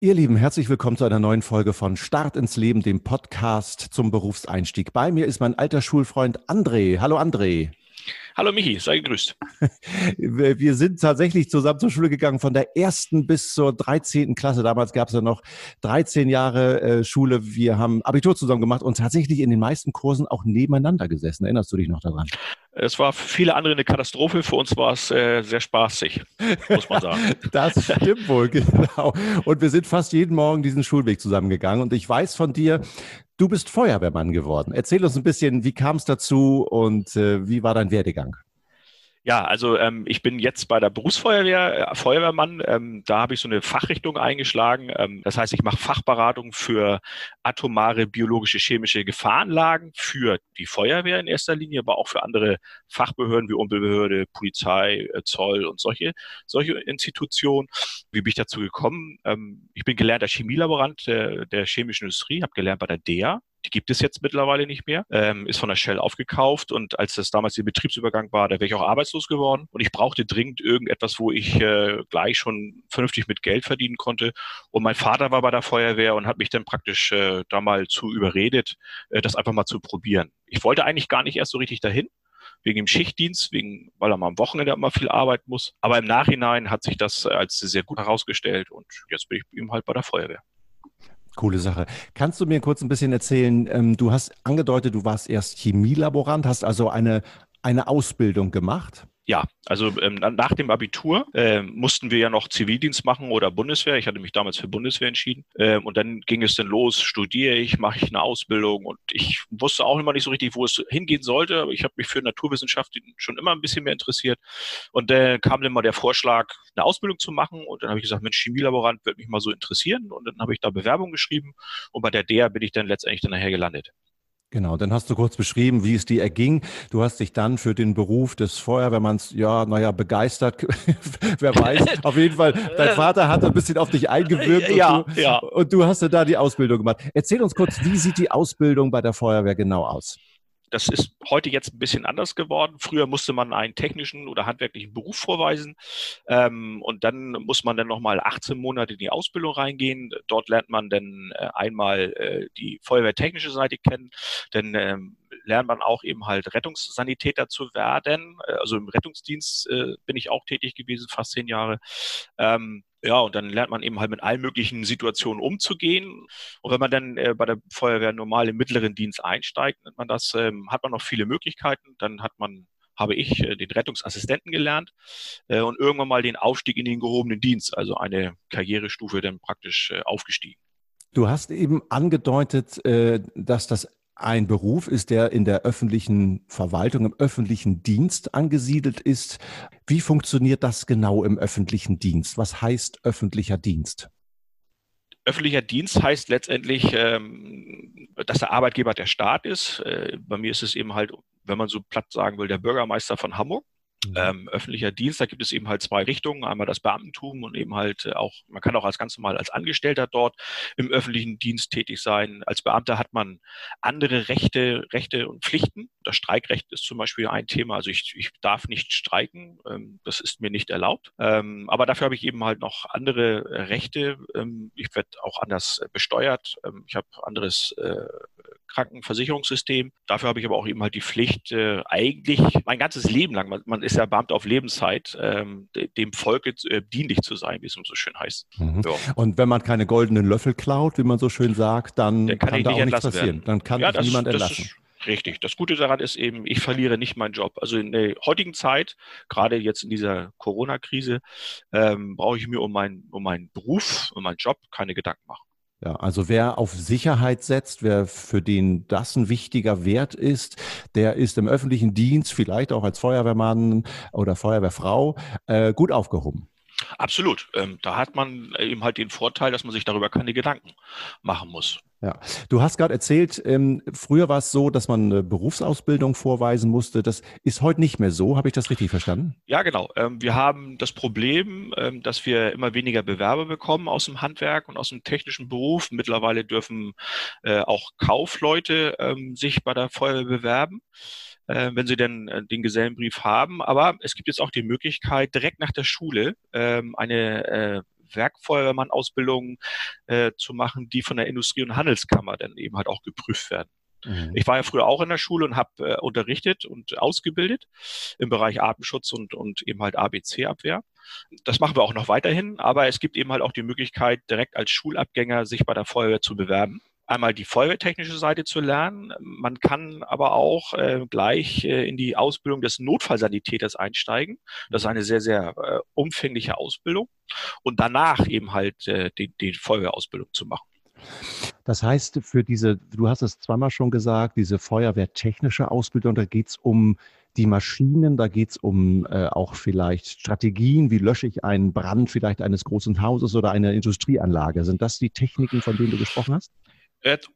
Ihr Lieben, herzlich willkommen zu einer neuen Folge von Start ins Leben, dem Podcast zum Berufseinstieg. Bei mir ist mein alter Schulfreund André. Hallo André. Hallo Michi, sei gegrüßt. Wir sind tatsächlich zusammen zur Schule gegangen, von der ersten bis zur 13. Klasse. Damals gab es ja noch 13 Jahre äh, Schule. Wir haben Abitur zusammen gemacht und tatsächlich in den meisten Kursen auch nebeneinander gesessen. Erinnerst du dich noch daran? Es war für viele andere eine Katastrophe, für uns war es äh, sehr spaßig, muss man sagen. das stimmt wohl, genau. Und wir sind fast jeden Morgen diesen Schulweg zusammengegangen. Und ich weiß von dir, du bist Feuerwehrmann geworden. Erzähl uns ein bisschen, wie kam es dazu und äh, wie war dein Werdegang? Ja, also ähm, ich bin jetzt bei der Berufsfeuerwehr, äh, Feuerwehrmann. Ähm, da habe ich so eine Fachrichtung eingeschlagen. Ähm, das heißt, ich mache Fachberatung für atomare biologische, chemische Gefahrenlagen für die Feuerwehr in erster Linie, aber auch für andere Fachbehörden wie Umweltbehörde, Polizei, äh, Zoll und solche, solche Institutionen. Wie bin ich dazu gekommen? Ähm, ich bin gelernter Chemielaborant der, der chemischen Industrie, habe gelernt bei der DEA die gibt es jetzt mittlerweile nicht mehr, ähm, ist von der Shell aufgekauft und als das damals der Betriebsübergang war, da wäre ich auch arbeitslos geworden und ich brauchte dringend irgendetwas, wo ich äh, gleich schon vernünftig mit Geld verdienen konnte. Und mein Vater war bei der Feuerwehr und hat mich dann praktisch äh, da mal zu überredet, äh, das einfach mal zu probieren. Ich wollte eigentlich gar nicht erst so richtig dahin wegen dem Schichtdienst, wegen, weil er mal am Wochenende immer viel arbeiten muss. Aber im Nachhinein hat sich das als sehr gut herausgestellt und jetzt bin ich eben halt bei der Feuerwehr. Coole Sache. Kannst du mir kurz ein bisschen erzählen, ähm, du hast angedeutet, du warst erst Chemielaborant, hast also eine, eine Ausbildung gemacht? Ja, also ähm, nach dem Abitur äh, mussten wir ja noch Zivildienst machen oder Bundeswehr. Ich hatte mich damals für Bundeswehr entschieden. Ähm, und dann ging es dann los, studiere ich, mache ich eine Ausbildung. Und ich wusste auch immer nicht so richtig, wo es hingehen sollte. Aber ich habe mich für Naturwissenschaften schon immer ein bisschen mehr interessiert. Und dann äh, kam dann mal der Vorschlag, eine Ausbildung zu machen. Und dann habe ich gesagt, Mensch, Chemielaborant würde mich mal so interessieren. Und dann habe ich da Bewerbung geschrieben. Und bei der DEA bin ich dann letztendlich dann nachher gelandet. Genau, dann hast du kurz beschrieben, wie es dir erging. Du hast dich dann für den Beruf des Feuerwehrmanns, ja, naja, begeistert. Wer weiß. Auf jeden Fall, dein Vater hat ein bisschen auf dich eingewirkt. ja, und du, ja. Und du hast ja da die Ausbildung gemacht. Erzähl uns kurz, wie sieht die Ausbildung bei der Feuerwehr genau aus? Das ist heute jetzt ein bisschen anders geworden. Früher musste man einen technischen oder handwerklichen Beruf vorweisen ähm, und dann muss man dann nochmal 18 Monate in die Ausbildung reingehen. Dort lernt man dann äh, einmal äh, die feuerwehrtechnische Seite kennen, dann ähm, lernt man auch eben halt Rettungssanitäter zu werden. Äh, also im Rettungsdienst äh, bin ich auch tätig gewesen, fast zehn Jahre. Ähm, ja, und dann lernt man eben halt mit allen möglichen Situationen umzugehen. Und wenn man dann äh, bei der Feuerwehr normal im mittleren Dienst einsteigt, nennt man das, ähm, hat man noch viele Möglichkeiten. Dann hat man habe ich äh, den Rettungsassistenten gelernt äh, und irgendwann mal den Aufstieg in den gehobenen Dienst, also eine Karrierestufe dann praktisch äh, aufgestiegen. Du hast eben angedeutet, äh, dass das ein Beruf ist, der in der öffentlichen Verwaltung, im öffentlichen Dienst angesiedelt ist. Wie funktioniert das genau im öffentlichen Dienst? Was heißt öffentlicher Dienst? Öffentlicher Dienst heißt letztendlich, ähm, dass der Arbeitgeber der Staat ist. Äh, bei mir ist es eben halt, wenn man so platt sagen will, der Bürgermeister von Hamburg. Mhm. Ähm, öffentlicher Dienst, da gibt es eben halt zwei Richtungen. Einmal das Beamtentum und eben halt äh, auch, man kann auch als ganz normal als Angestellter dort im öffentlichen Dienst tätig sein. Als Beamter hat man andere Rechte, Rechte und Pflichten. Das Streikrecht ist zum Beispiel ein Thema. Also ich, ich darf nicht streiken. Ähm, das ist mir nicht erlaubt. Ähm, aber dafür habe ich eben halt noch andere Rechte. Ähm, ich werde auch anders besteuert. Ähm, ich habe anderes äh, Krankenversicherungssystem. Dafür habe ich aber auch eben halt die Pflicht, äh, eigentlich mein ganzes Leben lang, man, man ist ja Beamter auf Lebenszeit, ähm, dem Volke äh, dienlich zu sein, wie es so schön heißt. Mhm. Ja. Und wenn man keine goldenen Löffel klaut, wie man so schön sagt, dann, dann kann, kann da auch nichts passieren. Werden. Dann kann ja, das, niemand entlassen. Richtig. Das Gute daran ist eben, ich verliere nicht meinen Job. Also in der heutigen Zeit, gerade jetzt in dieser Corona-Krise, ähm, brauche ich mir um, mein, um meinen Beruf, um meinen Job keine Gedanken machen. Ja, also wer auf Sicherheit setzt, wer für den das ein wichtiger Wert ist, der ist im öffentlichen Dienst, vielleicht auch als Feuerwehrmann oder Feuerwehrfrau, äh, gut aufgehoben. Absolut. Ähm, da hat man eben halt den Vorteil, dass man sich darüber keine Gedanken machen muss. Ja, du hast gerade erzählt, ähm, früher war es so, dass man eine Berufsausbildung vorweisen musste. Das ist heute nicht mehr so. Habe ich das richtig verstanden? Ja, genau. Ähm, wir haben das Problem, ähm, dass wir immer weniger Bewerber bekommen aus dem Handwerk und aus dem technischen Beruf. Mittlerweile dürfen äh, auch Kaufleute ähm, sich bei der Feuerwehr bewerben äh, wenn sie denn äh, den Gesellenbrief haben. Aber es gibt jetzt auch die Möglichkeit, direkt nach der Schule ähm, eine äh, Werkfeuerwehrmann-Ausbildungen äh, zu machen, die von der Industrie- und Handelskammer dann eben halt auch geprüft werden. Mhm. Ich war ja früher auch in der Schule und habe äh, unterrichtet und ausgebildet im Bereich Atemschutz und, und eben halt ABC-Abwehr. Das machen wir auch noch weiterhin, aber es gibt eben halt auch die Möglichkeit, direkt als Schulabgänger sich bei der Feuerwehr zu bewerben einmal die feuerwehrtechnische Seite zu lernen. Man kann aber auch äh, gleich äh, in die Ausbildung des Notfallsanitäters einsteigen. Das ist eine sehr, sehr äh, umfängliche Ausbildung. Und danach eben halt äh, die, die Feuerwehrausbildung zu machen. Das heißt, für diese, du hast es zweimal schon gesagt, diese feuerwehrtechnische Ausbildung, da geht es um die Maschinen, da geht es um äh, auch vielleicht Strategien, wie lösche ich einen Brand vielleicht eines großen Hauses oder einer Industrieanlage. Sind das die Techniken, von denen du gesprochen hast?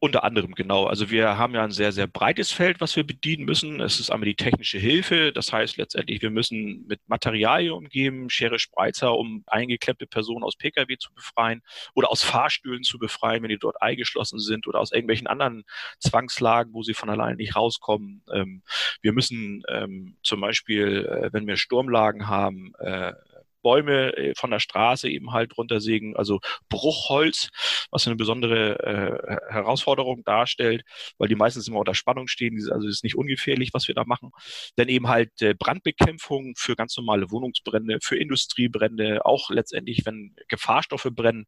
Unter anderem, genau. Also wir haben ja ein sehr, sehr breites Feld, was wir bedienen müssen. Es ist einmal die technische Hilfe. Das heißt letztendlich, wir müssen mit Materialien umgeben, Schere, Spreizer, um eingeklemmte Personen aus Pkw zu befreien oder aus Fahrstühlen zu befreien, wenn die dort eingeschlossen sind oder aus irgendwelchen anderen Zwangslagen, wo sie von alleine nicht rauskommen. Ähm, wir müssen ähm, zum Beispiel, äh, wenn wir Sturmlagen haben, äh, Bäume äh, von der Straße eben halt runtersägen, also Bruchholz, was eine besondere äh, Herausforderung darstellt, weil die meistens immer unter Spannung stehen, also ist nicht ungefährlich, was wir da machen. Dann eben halt äh, Brandbekämpfung für ganz normale Wohnungsbrände, für Industriebrände, auch letztendlich, wenn Gefahrstoffe brennen,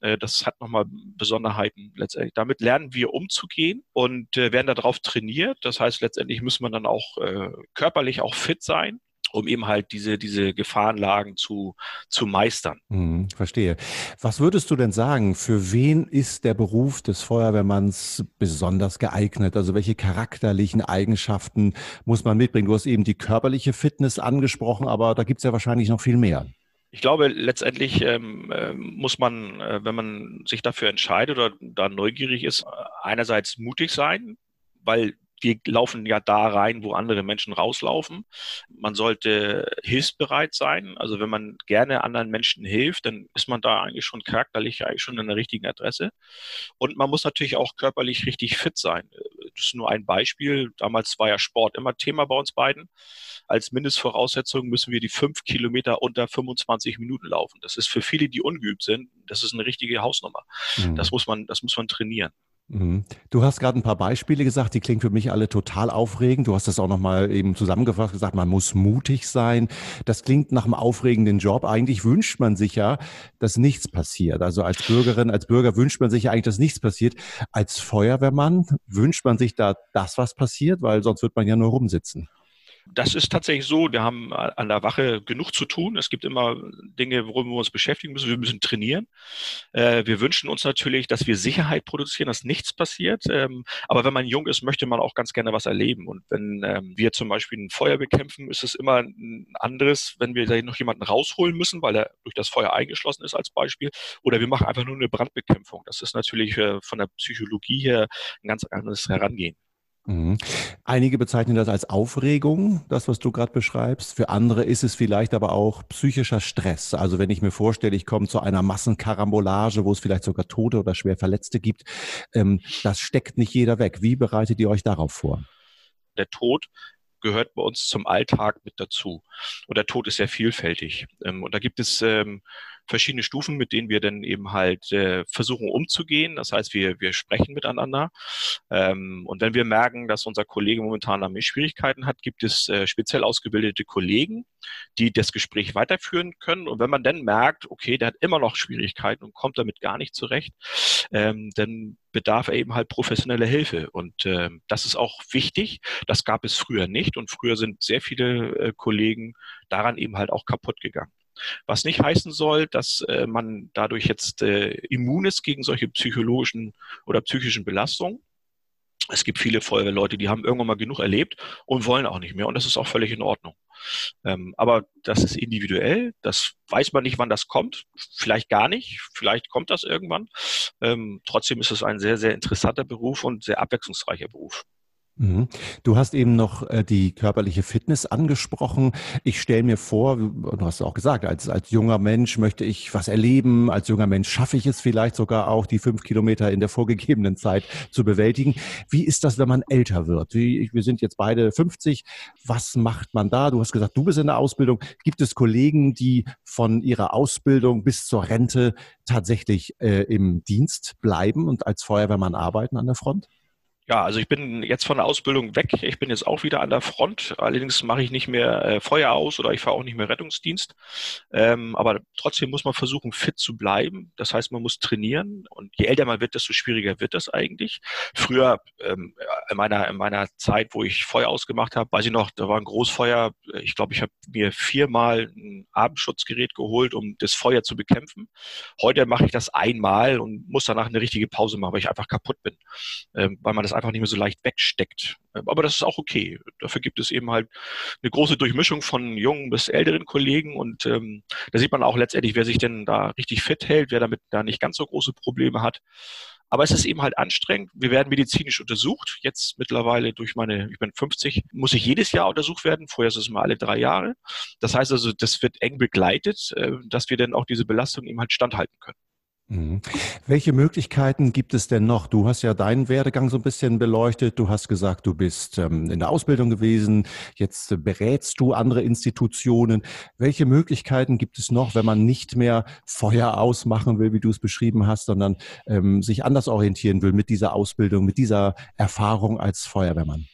äh, das hat nochmal Besonderheiten letztendlich. Damit lernen wir umzugehen und äh, werden darauf trainiert. Das heißt, letztendlich muss man dann auch äh, körperlich auch fit sein um eben halt diese, diese Gefahrenlagen zu, zu meistern. Hm, verstehe. Was würdest du denn sagen, für wen ist der Beruf des Feuerwehrmanns besonders geeignet? Also welche charakterlichen Eigenschaften muss man mitbringen? Du hast eben die körperliche Fitness angesprochen, aber da gibt es ja wahrscheinlich noch viel mehr. Ich glaube, letztendlich ähm, äh, muss man, äh, wenn man sich dafür entscheidet oder da neugierig ist, einerseits mutig sein, weil wir laufen ja da rein, wo andere Menschen rauslaufen. Man sollte hilfsbereit sein. Also wenn man gerne anderen Menschen hilft, dann ist man da eigentlich schon charakterlich eigentlich schon an der richtigen Adresse. Und man muss natürlich auch körperlich richtig fit sein. Das ist nur ein Beispiel. Damals war ja Sport immer Thema bei uns beiden. Als Mindestvoraussetzung müssen wir die fünf Kilometer unter 25 Minuten laufen. Das ist für viele, die ungeübt sind, das ist eine richtige Hausnummer. Mhm. Das muss man, das muss man trainieren. Mhm. Du hast gerade ein paar Beispiele gesagt, die klingen für mich alle total aufregend. Du hast das auch nochmal eben zusammengefasst, gesagt, man muss mutig sein. Das klingt nach einem aufregenden Job. Eigentlich wünscht man sich ja, dass nichts passiert. Also als Bürgerin, als Bürger wünscht man sich ja eigentlich, dass nichts passiert. Als Feuerwehrmann wünscht man sich da das, was passiert, weil sonst wird man ja nur rumsitzen. Das ist tatsächlich so. Wir haben an der Wache genug zu tun. Es gibt immer Dinge, worüber wir uns beschäftigen müssen. Wir müssen trainieren. Äh, wir wünschen uns natürlich, dass wir Sicherheit produzieren, dass nichts passiert. Ähm, aber wenn man jung ist, möchte man auch ganz gerne was erleben. Und wenn ähm, wir zum Beispiel ein Feuer bekämpfen, ist es immer ein anderes, wenn wir da noch jemanden rausholen müssen, weil er durch das Feuer eingeschlossen ist als Beispiel. Oder wir machen einfach nur eine Brandbekämpfung. Das ist natürlich äh, von der Psychologie her ein ganz anderes Herangehen. Mhm. Einige bezeichnen das als Aufregung, das, was du gerade beschreibst. Für andere ist es vielleicht aber auch psychischer Stress. Also wenn ich mir vorstelle, ich komme zu einer Massenkarambolage, wo es vielleicht sogar Tote oder schwer Verletzte gibt, ähm, das steckt nicht jeder weg. Wie bereitet ihr euch darauf vor? Der Tod gehört bei uns zum Alltag mit dazu. Und der Tod ist sehr vielfältig. Ähm, und da gibt es ähm, verschiedene Stufen, mit denen wir dann eben halt äh, versuchen umzugehen. Das heißt, wir, wir sprechen miteinander. Ähm, und wenn wir merken, dass unser Kollege momentan damit Schwierigkeiten hat, gibt es äh, speziell ausgebildete Kollegen, die das Gespräch weiterführen können. Und wenn man dann merkt, okay, der hat immer noch Schwierigkeiten und kommt damit gar nicht zurecht, ähm, dann bedarf er eben halt professioneller Hilfe. Und äh, das ist auch wichtig. Das gab es früher nicht. Und früher sind sehr viele äh, Kollegen daran eben halt auch kaputt gegangen. Was nicht heißen soll, dass äh, man dadurch jetzt äh, immun ist gegen solche psychologischen oder psychischen Belastungen. Es gibt viele Feuerwehrleute, die haben irgendwann mal genug erlebt und wollen auch nicht mehr. Und das ist auch völlig in Ordnung. Ähm, aber das ist individuell. Das weiß man nicht, wann das kommt. Vielleicht gar nicht. Vielleicht kommt das irgendwann. Ähm, trotzdem ist es ein sehr, sehr interessanter Beruf und sehr abwechslungsreicher Beruf. Mhm. Du hast eben noch äh, die körperliche Fitness angesprochen. Ich stelle mir vor, du hast auch gesagt, als, als junger Mensch möchte ich was erleben. Als junger Mensch schaffe ich es vielleicht sogar auch, die fünf Kilometer in der vorgegebenen Zeit zu bewältigen. Wie ist das, wenn man älter wird? Wie, wir sind jetzt beide 50. Was macht man da? Du hast gesagt, du bist in der Ausbildung. Gibt es Kollegen, die von ihrer Ausbildung bis zur Rente tatsächlich äh, im Dienst bleiben und als Feuerwehrmann arbeiten an der Front? Ja, also ich bin jetzt von der Ausbildung weg. Ich bin jetzt auch wieder an der Front. Allerdings mache ich nicht mehr äh, Feuer aus oder ich fahre auch nicht mehr Rettungsdienst. Ähm, aber trotzdem muss man versuchen, fit zu bleiben. Das heißt, man muss trainieren. Und je älter man wird, desto schwieriger wird das eigentlich. Früher, ähm, in, meiner, in meiner Zeit, wo ich Feuer ausgemacht habe, weiß ich noch, da war ein Großfeuer. Ich glaube, ich habe mir viermal ein Abendschutzgerät geholt, um das Feuer zu bekämpfen. Heute mache ich das einmal und muss danach eine richtige Pause machen, weil ich einfach kaputt bin. Ähm, weil man das einfach nicht mehr so leicht wegsteckt. Aber das ist auch okay. Dafür gibt es eben halt eine große Durchmischung von jungen bis älteren Kollegen und ähm, da sieht man auch letztendlich, wer sich denn da richtig fit hält, wer damit da nicht ganz so große Probleme hat. Aber es ist eben halt anstrengend. Wir werden medizinisch untersucht. Jetzt mittlerweile durch meine, ich bin 50, muss ich jedes Jahr untersucht werden. Vorher ist es mal alle drei Jahre. Das heißt also, das wird eng begleitet, äh, dass wir dann auch diese Belastung eben halt standhalten können. Mhm. Welche Möglichkeiten gibt es denn noch? Du hast ja deinen Werdegang so ein bisschen beleuchtet. Du hast gesagt, du bist ähm, in der Ausbildung gewesen. Jetzt äh, berätst du andere Institutionen. Welche Möglichkeiten gibt es noch, wenn man nicht mehr Feuer ausmachen will, wie du es beschrieben hast, sondern ähm, sich anders orientieren will mit dieser Ausbildung, mit dieser Erfahrung als Feuerwehrmann?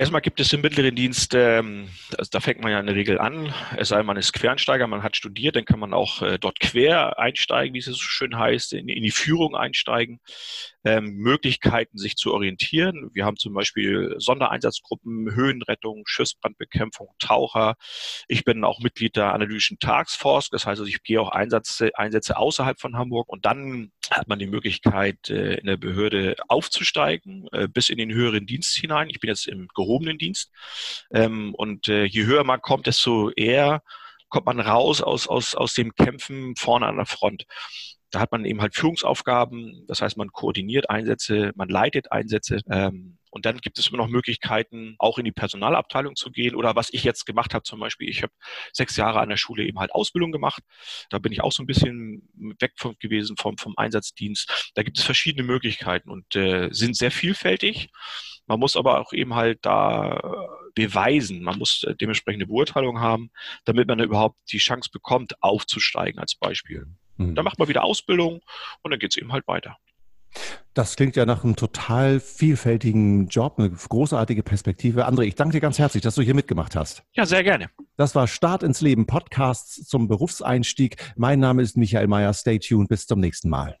Erstmal gibt es im mittleren Dienst, ähm, da fängt man ja in der Regel an, es sei man ist Quereinsteiger, man hat studiert, dann kann man auch äh, dort quer einsteigen, wie es so schön heißt, in, in die Führung einsteigen, ähm, Möglichkeiten sich zu orientieren. Wir haben zum Beispiel Sondereinsatzgruppen, Höhenrettung, Schiffsbrandbekämpfung, Taucher. Ich bin auch Mitglied der analytischen Taskforce, das heißt, also ich gehe auch Einsätze, Einsätze außerhalb von Hamburg und dann hat man die Möglichkeit, äh, in der Behörde aufzusteigen, äh, bis in den höheren Dienst hinein. Ich bin jetzt im gehobenen Dienst. Ähm, und äh, je höher man kommt, desto eher kommt man raus aus, aus, aus dem Kämpfen vorne an der Front. Da hat man eben halt Führungsaufgaben, das heißt, man koordiniert Einsätze, man leitet Einsätze. Ähm, und dann gibt es immer noch Möglichkeiten, auch in die Personalabteilung zu gehen. Oder was ich jetzt gemacht habe, zum Beispiel, ich habe sechs Jahre an der Schule eben halt Ausbildung gemacht. Da bin ich auch so ein bisschen weg von, gewesen vom, vom Einsatzdienst. Da gibt es verschiedene Möglichkeiten und äh, sind sehr vielfältig. Man muss aber auch eben halt da beweisen. Man muss äh, dementsprechende Beurteilung haben, damit man überhaupt die Chance bekommt, aufzusteigen als Beispiel. Mhm. Dann macht man wieder Ausbildung und dann geht es eben halt weiter. Das klingt ja nach einem total vielfältigen Job, eine großartige Perspektive. André, ich danke dir ganz herzlich, dass du hier mitgemacht hast. Ja, sehr gerne. Das war Start ins Leben Podcasts zum Berufseinstieg. Mein Name ist Michael Mayer. Stay tuned. Bis zum nächsten Mal.